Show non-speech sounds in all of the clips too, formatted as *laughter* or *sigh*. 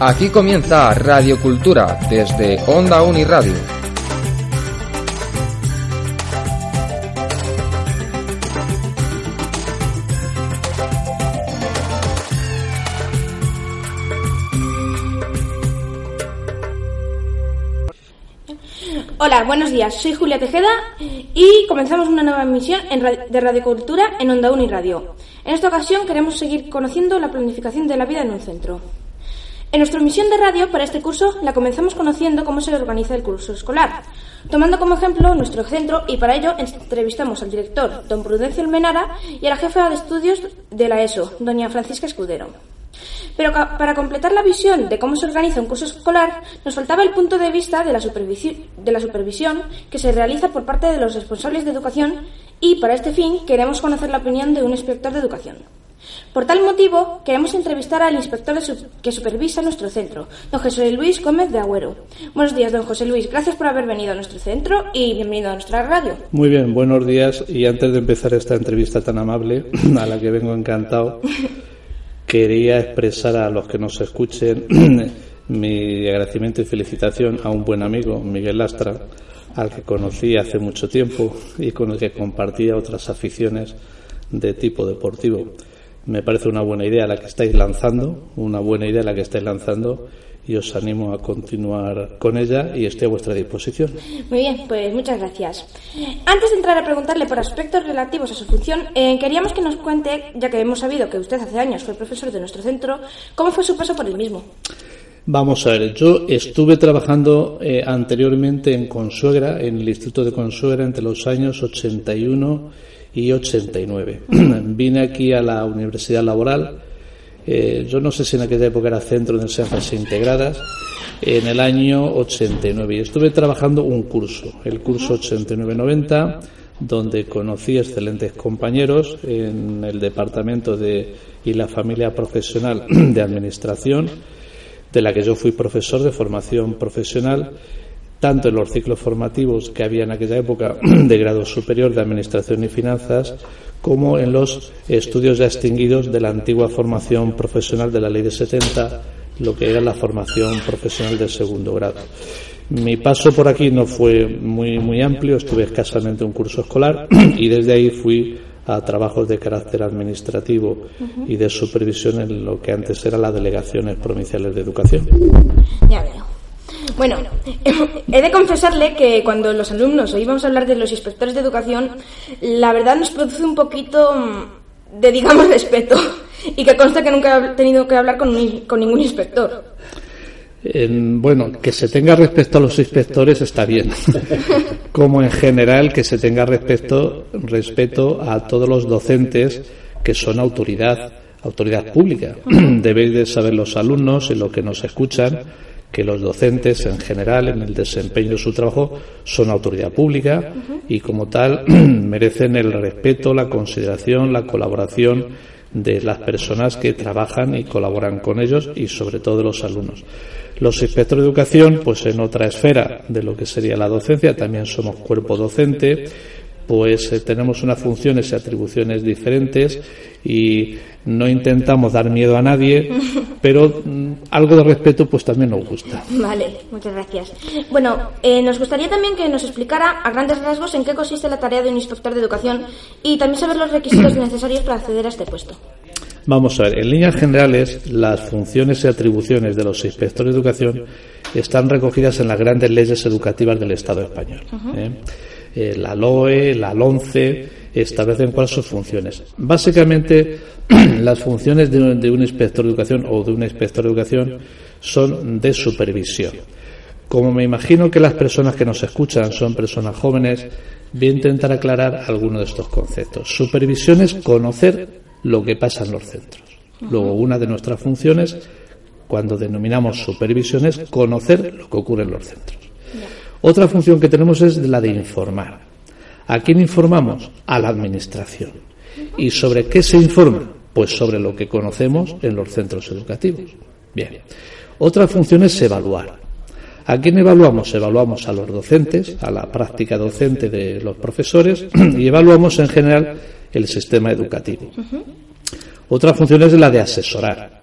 Aquí comienza Radio Cultura desde Onda Uni Radio. Hola, buenos días. Soy Julia Tejeda y comenzamos una nueva emisión de Radiocultura en Onda Uni Radio. En esta ocasión queremos seguir conociendo la planificación de la vida en un centro. En nuestra emisión de radio para este curso la comenzamos conociendo cómo se organiza el curso escolar, tomando como ejemplo nuestro centro y para ello entrevistamos al director, don Prudencio Almenara, y a la jefa de estudios de la ESO, doña Francisca Escudero. Pero para completar la visión de cómo se organiza un curso escolar, nos faltaba el punto de vista de la, de la supervisión que se realiza por parte de los responsables de educación y, para este fin, queremos conocer la opinión de un inspector de educación. Por tal motivo, queremos entrevistar al inspector que supervisa nuestro centro, don José Luis Gómez de Agüero. Buenos días, don José Luis. Gracias por haber venido a nuestro centro y bienvenido a nuestra radio. Muy bien, buenos días. Y antes de empezar esta entrevista tan amable, a la que vengo encantado, quería expresar a los que nos escuchen *clears throat* mi agradecimiento y felicitación a un buen amigo, Miguel Lastra, al que conocí hace mucho tiempo y con el que compartía otras aficiones de tipo deportivo. Me parece una buena idea la que estáis lanzando, una buena idea la que estáis lanzando y os animo a continuar con ella y estoy a vuestra disposición. Muy bien, pues muchas gracias. Antes de entrar a preguntarle por aspectos relativos a su función, eh, queríamos que nos cuente, ya que hemos sabido que usted hace años fue profesor de nuestro centro, cómo fue su paso por el mismo. Vamos a ver, yo estuve trabajando eh, anteriormente en Consuegra, en el Instituto de Consuegra, entre los años 81 y 89. *clears throat* Vine aquí a la Universidad Laboral. eh, yo no sé si en aquella época era centro de enseñanzas integradas, en el año 89. Y estuve trabajando un curso, el curso 89-90, donde conocí excelentes compañeros en el departamento de, y la familia profesional *clears throat* de administración de la que yo fui profesor de formación profesional, tanto en los ciclos formativos que había en aquella época *clears throat* de grado superior de Administración y Finanzas, como en los estudios ya extinguidos de la antigua formación profesional de la Ley de 70, lo que era la formación profesional de segundo grado. Mi paso por aquí no fue muy, muy amplio, estuve escasamente un curso escolar *clears throat* y desde ahí fui a trabajos de carácter administrativo y de supervisión en lo que antes eran las delegaciones provinciales de educación. Ya veo. Bueno, *laughs* he de confesarle que cuando los alumnos oímos hablar de los inspectores de educación, la verdad nos produce un poquito mm, de, digamos, *laughs* respeto. Y que consta que nunca he tenido que hablar con, con ningún inspector. En- bueno, que se tenga respeto a los inspectores está bien, *laughs* como en general que se tenga respeto, respeto a todos los docentes que son autoridad, autoridad pública. *clears throat* Debéis de saber los alumnos y los que nos escuchan que los docentes en general en el desempeño de su trabajo son autoridad pública y como tal *clears throat* merecen el respeto, la consideración, la colaboración de las personas que trabajan y colaboran con ellos y sobre todo de los alumnos. Los inspectores de educación, pues en otra esfera de lo que sería la docencia, también somos cuerpo docente, pues eh, tenemos unas funciones y atribuciones diferentes y no intentamos dar miedo a nadie, *laughs* pero mm, algo de respeto pues también nos gusta. Vale, muchas gracias. Bueno, eh, nos gustaría también que nos explicara a grandes rasgos en qué consiste la tarea de un inspector de educación y también saber los requisitos *coughs* necesarios para acceder a este puesto. Vamos a ver, en líneas generales, las funciones y atribuciones de los inspectores de educación están recogidas en las grandes leyes educativas del Estado español. ¿eh? Eh, la LOE, la LONCE, establecen cuáles son sus funciones. Básicamente, *clears throat* las funciones de un, de un inspector de educación o de un inspector de educación son de supervisión. Como me imagino que las personas que nos escuchan son personas jóvenes, voy a intentar aclarar algunos de estos conceptos. Supervisión es conocer lo que pasa en los centros. Luego, una de nuestras funciones, cuando denominamos supervisión, es conocer lo que ocurre en los centros. Otra función que tenemos es la de informar. ¿A quién informamos? A la Administración. ¿Y sobre qué se informa? Pues sobre lo que conocemos en los centros educativos. Bien. Otra función es evaluar. ¿A quién evaluamos? Evaluamos a los docentes, a la práctica docente de los profesores *clears throat* y evaluamos en general el sistema educativo. Otra función es la de asesorar.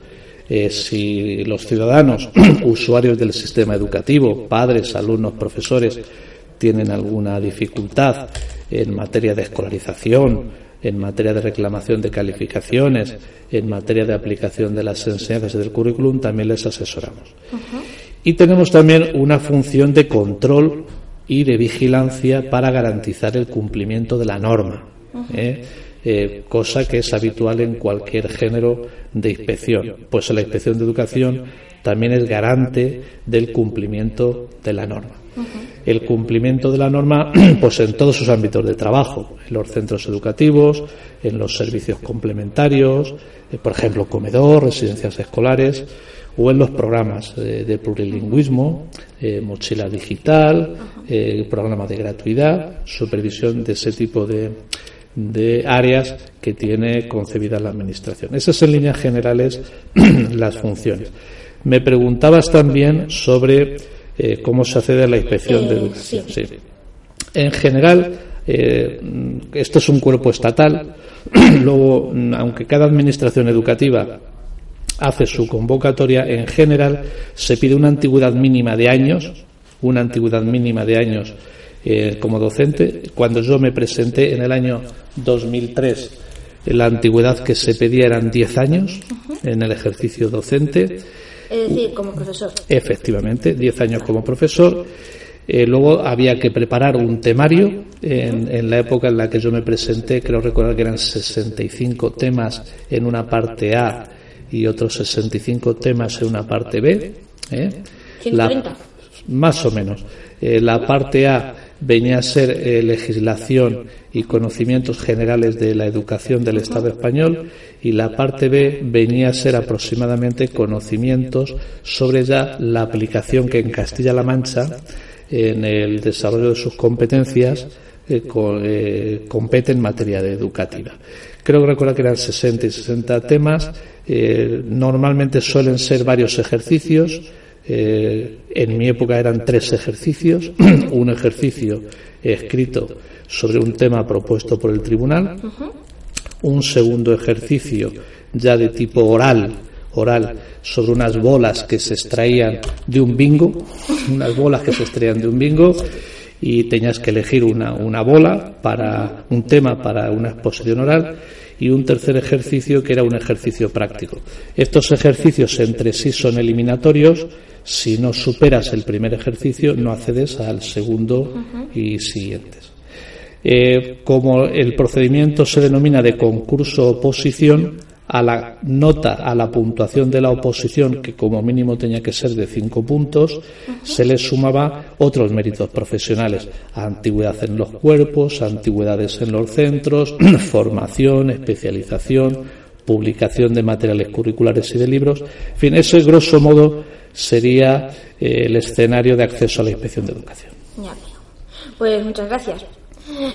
Eh, si los ciudadanos, *clears throat* usuarios del sistema educativo, padres, alumnos, profesores, tienen alguna dificultad en materia de escolarización, en materia de reclamación de calificaciones, en materia de aplicación de las enseñanzas del currículum, también les asesoramos. Y tenemos también una función de control y de vigilancia para garantizar el cumplimiento de la norma. ¿eh? Eh, cosa que es habitual en cualquier género de inspección. Pues la inspección de educación también es garante del cumplimiento de la norma. El cumplimiento de la norma, *clears throat* pues en todos sus ámbitos de trabajo, en los centros educativos, en los servicios complementarios, eh, por ejemplo, comedor, residencias escolares, o en los programas eh, de plurilingüismo, mochila digital, programa de gratuidad, supervisión de ese tipo de, de áreas que tiene concebida la Administración. Esas en líneas generales *clears throat* las funciones. Me preguntabas también sobre eh, cómo se accede a la inspección de educación. En general, eh, esto es un cuerpo estatal. *clears throat* Luego, aunque cada administración educativa hace su convocatoria, en general se pide una antigüedad mínima de años, una antigüedad mínima de años eh, como docente. Cuando yo me presenté en el año 2003, la antigüedad que se pedía eran 10 años en el ejercicio docente. Es decir, como profesor. Efectivamente, 10 años como profesor. Eh, luego había que preparar un temario. En, en, la época en la que yo me presenté, creo recordar que eran 65 temas en una parte A y otros 65 temas en una parte B. ¿eh? La, más o menos. Eh, la parte A venía a ser eh, legislación y conocimientos generales de la educación del Estado español y la parte B venía a ser aproximadamente conocimientos sobre ya la aplicación que en Castilla-La Mancha en el desarrollo de sus competencias eh, eh, compete en materia educativa. Creo que recuerda que eran 60 y 60 temas. normalmente suelen ser varios ejercicios eh, en mi época eran tres ejercicios, *clears throat* un ejercicio escrito sobre un tema propuesto por el tribunal, un segundo ejercicio ya de tipo oral, oral sobre unas bolas que se extraían de un bingo, *laughs* unas bolas que se extraían de un bingo. Y tenías que elegir una, una bola para un tema para una exposición oral y un tercer ejercicio que era un ejercicio práctico. Estos ejercicios entre sí son eliminatorios. Si no superas el primer ejercicio, no accedes al segundo y siguientes. Eh, como el procedimiento se denomina de concurso oposición, a la nota, a la puntuación de la oposición, que como mínimo tenía que ser de cinco puntos, se le sumaba otros méritos profesionales, antigüedad en los cuerpos, antigüedades en los centros, *clears throat* formación, especialización, publicación de materiales curriculares y de libros. En fin, ese grosso modo sería eh, el escenario de acceso a la inspección de educación. Pues muchas gracias.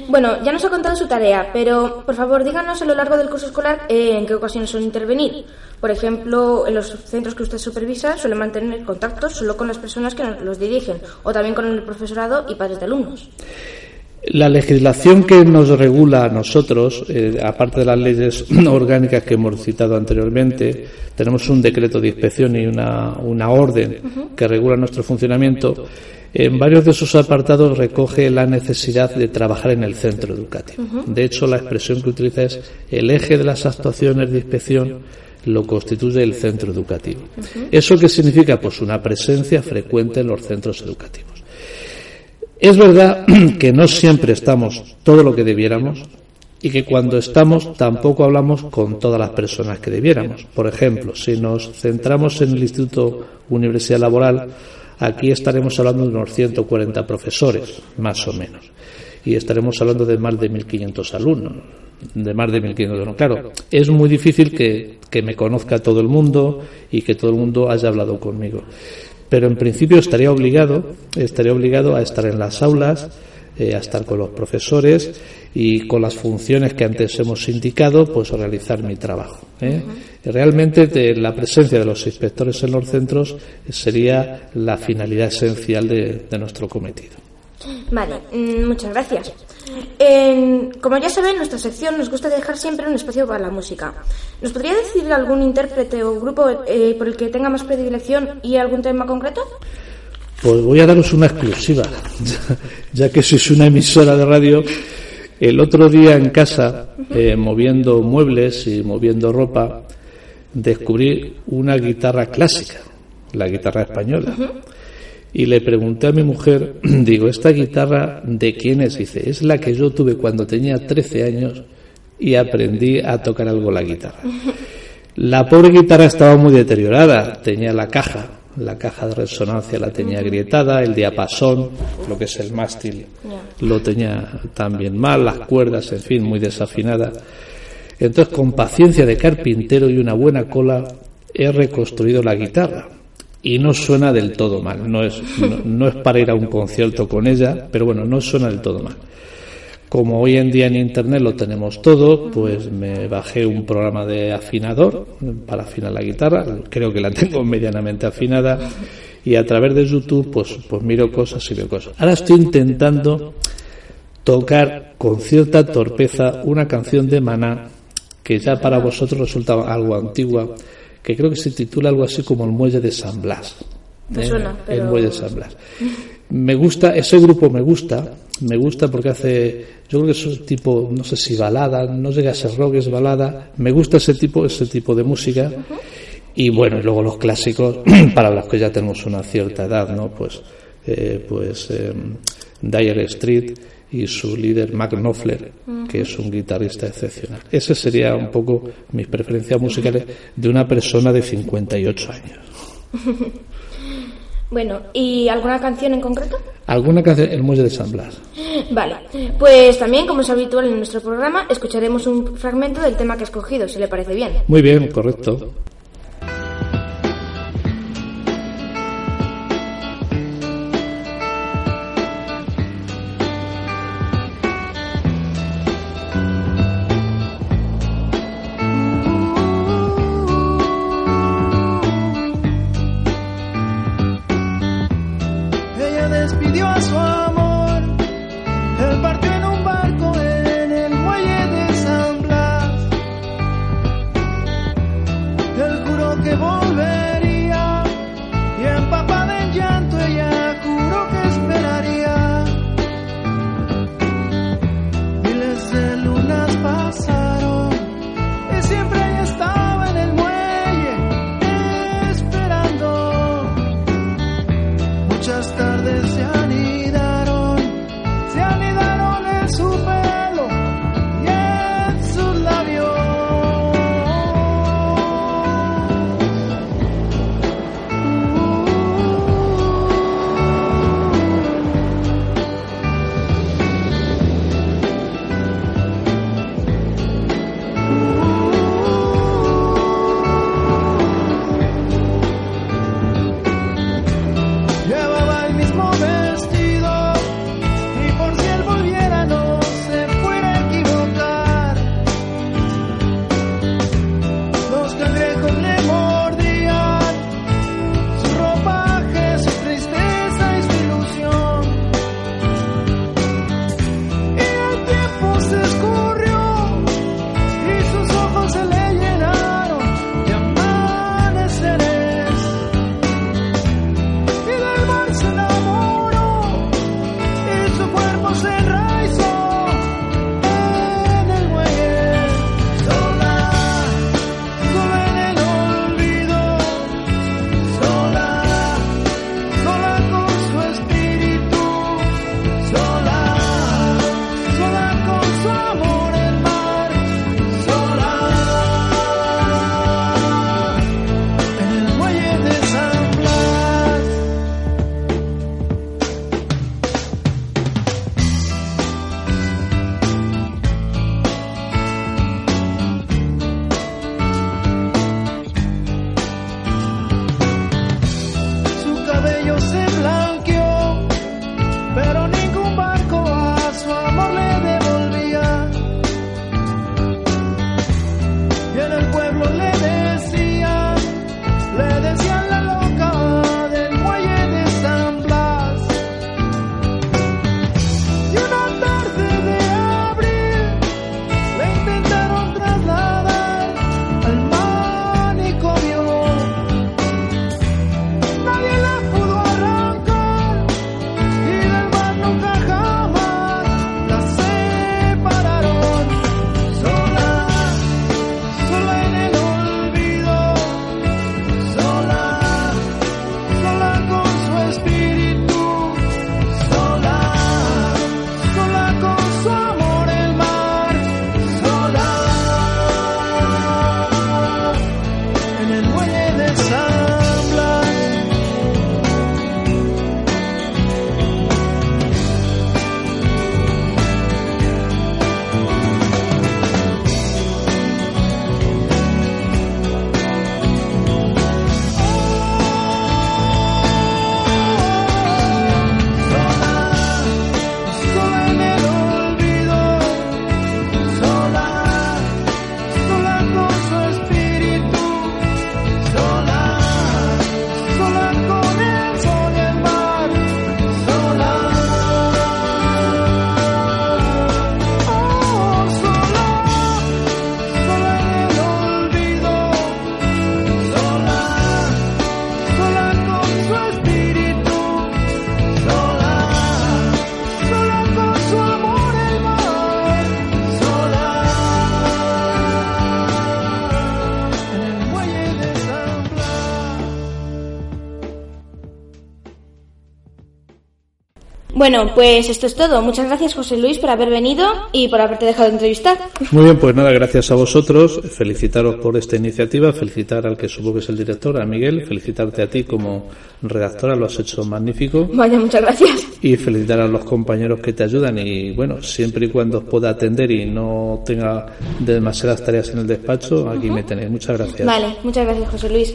Bueno, ya nos ha contado su tarea, pero por favor díganos a lo largo del curso escolar eh, en qué ocasiones suele intervenir. Por ejemplo, en los centros que usted supervisa suele mantener contactos solo con las personas que los dirigen o también con el profesorado y padres de alumnos. La legislación que nos regula a nosotros, eh, aparte de las leyes *clears throat* orgánicas que hemos citado anteriormente, tenemos un decreto de inspección y una, una orden que regula nuestro funcionamiento en varios de sus apartados recoge la necesidad de trabajar en el centro educativo. De hecho, la expresión que utiliza es el eje de las actuaciones de inspección lo constituye el centro educativo. ¿Eso qué significa? Pues una presencia frecuente en los centros educativos. Es verdad *clears throat* que no siempre estamos todo lo que debiéramos y que cuando estamos tampoco hablamos con todas las personas que debiéramos. Por ejemplo, si nos centramos en el Instituto Universidad Laboral, Aquí estaremos hablando de unos 140 profesores, más o menos, y estaremos hablando de más de 1.500 alumnos. de más de 1.500 euros. Claro, es muy difícil que, que me conozca todo el mundo y que todo el mundo haya hablado conmigo. Pero en principio estaría obligado, estaría obligado a estar en las aulas, eh, a estar con los profesores y con las funciones que antes hemos indicado, pues realizar mi trabajo. ¿eh? Realmente la presencia de los inspectores en los centros sería la finalidad esencial de, nuestro cometido. Vale, mm, muchas gracias. Como ya saben, en nuestra sección nos gusta dejar siempre un espacio para la música. ¿Nos podría decir algún intérprete o grupo eh, por el que tenga más predilección y algún tema concreto? Pues voy a daros una exclusiva, *laughs* ya que sois una emisora de radio. El otro día en casa, eh, moviendo muebles y moviendo ropa, descubrí una guitarra clásica, la guitarra española. Y le pregunté a mi mujer, *clears throat* digo, ¿esta guitarra de quién es? Dice, es la que yo tuve cuando tenía 13 años y aprendí a tocar algo la guitarra. La pobre guitarra estaba muy deteriorada, tenía la caja la caja de resonancia la tenía agrietada, el diapasón, lo que es el mástil, lo tenía también mal, las cuerdas, en fin, muy desafinada. Entonces, con paciencia de carpintero y una buena cola, he reconstruido la guitarra. Y no suena del todo mal. No es, no es para ir a un concierto con ella, pero bueno, no suena del todo mal. Como hoy en día en Internet lo tenemos todo, pues me bajé un programa de afinador para afinar la guitarra, creo que la *laughs* tengo medianamente afinada, y a través de YouTube pues, pues miro cosas y veo cosas. Ahora estoy intentando tocar con cierta torpeza una canción de Maná que ya para vosotros resulta algo antigua, que creo que se titula algo así como El Muelle de San Blas. ¿eh? El Muelle de San Blas. Me gusta, ese grupo me gusta, me gusta porque hace, yo creo que es un tipo, no sé si balada, no llega a ser rock, es balada, me gusta ese tipo, ese tipo de música. Y bueno, y luego los clásicos, *clears throat* para los que ya tenemos una cierta edad, ¿no? Pues, eh, pues eh, Dire Street y su líder Mac Knopfler, que es un guitarrista excepcional. Ese sería un poco mis preferencias musicales de una persona de 58 años. *laughs* Bueno, ¿y alguna canción en concreto? Alguna canción, El Muelle de San Blas. Vale, pues también, como es habitual en nuestro programa, escucharemos un fragmento del tema que ha escogido, si le parece bien. Muy bien, correcto. cabeza. Bueno, pues esto es todo. Muchas gracias, José Luis, por haber venido y por haberte dejado entrevistar. Muy bien, pues nada, gracias a vosotros. Felicitaros por esta iniciativa, felicitar al que supongo que es el director, a Miguel, felicitarte a ti como redactora, lo has hecho magnífico. Vaya, muchas gracias. Y felicitar a los compañeros que te ayudan y bueno, siempre y cuando os pueda atender y no tenga demasiadas tareas en el despacho, aquí me tenéis. Muchas gracias. Vale, muchas gracias, José Luis.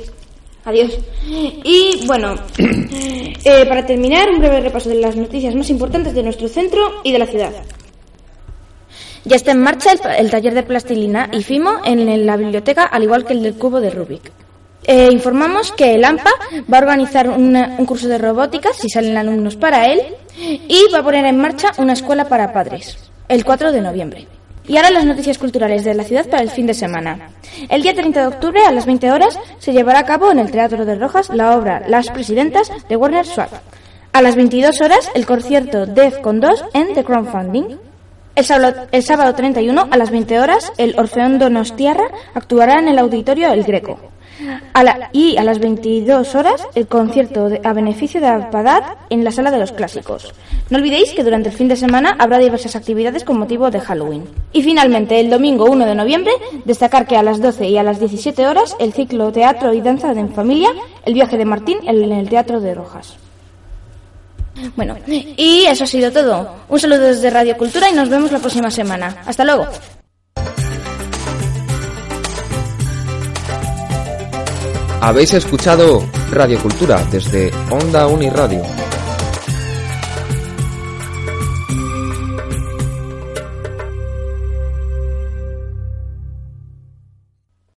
Adiós. Y bueno, *clears throat* eh, para terminar, un breve repaso de las noticias más importantes de nuestro centro y de la ciudad. Ya está en marcha el, taller de plastilina y FIMO en la biblioteca, al igual que el del cubo de Rubik. Eh, informamos que el AMPA va a organizar un curso de robótica, si salen alumnos para él, y va a poner en marcha una escuela para padres, el 4 de noviembre. Y ahora las noticias culturales de la ciudad para el fin de semana. El día 30 de octubre a las 20 horas se llevará a cabo en el Teatro de Rojas la obra Las Presidentas de Werner Schwab. A las 22 horas el concierto Def con 2 en The Crowdfunding. El sábado, el sábado 31 a las 20 horas el Orfeón Donostiarra actuará en el auditorio El Greco y a las 22 horas el concierto a beneficio de Alpadad en la Sala de los Clásicos. No olvidéis que durante el fin de semana habrá diversas actividades con motivo de Halloween. Y finalmente, el domingo 1 de noviembre, destacar que a las 12 y a las 17 horas el ciclo Teatro y Danza en Familia, el viaje de Martín en el Teatro de Rojas. Bueno, y eso ha sido todo. Un saludo desde Radio Cultura y nos vemos la próxima semana. Hasta luego. Habéis escuchado Radio Cultura desde Onda Uniradio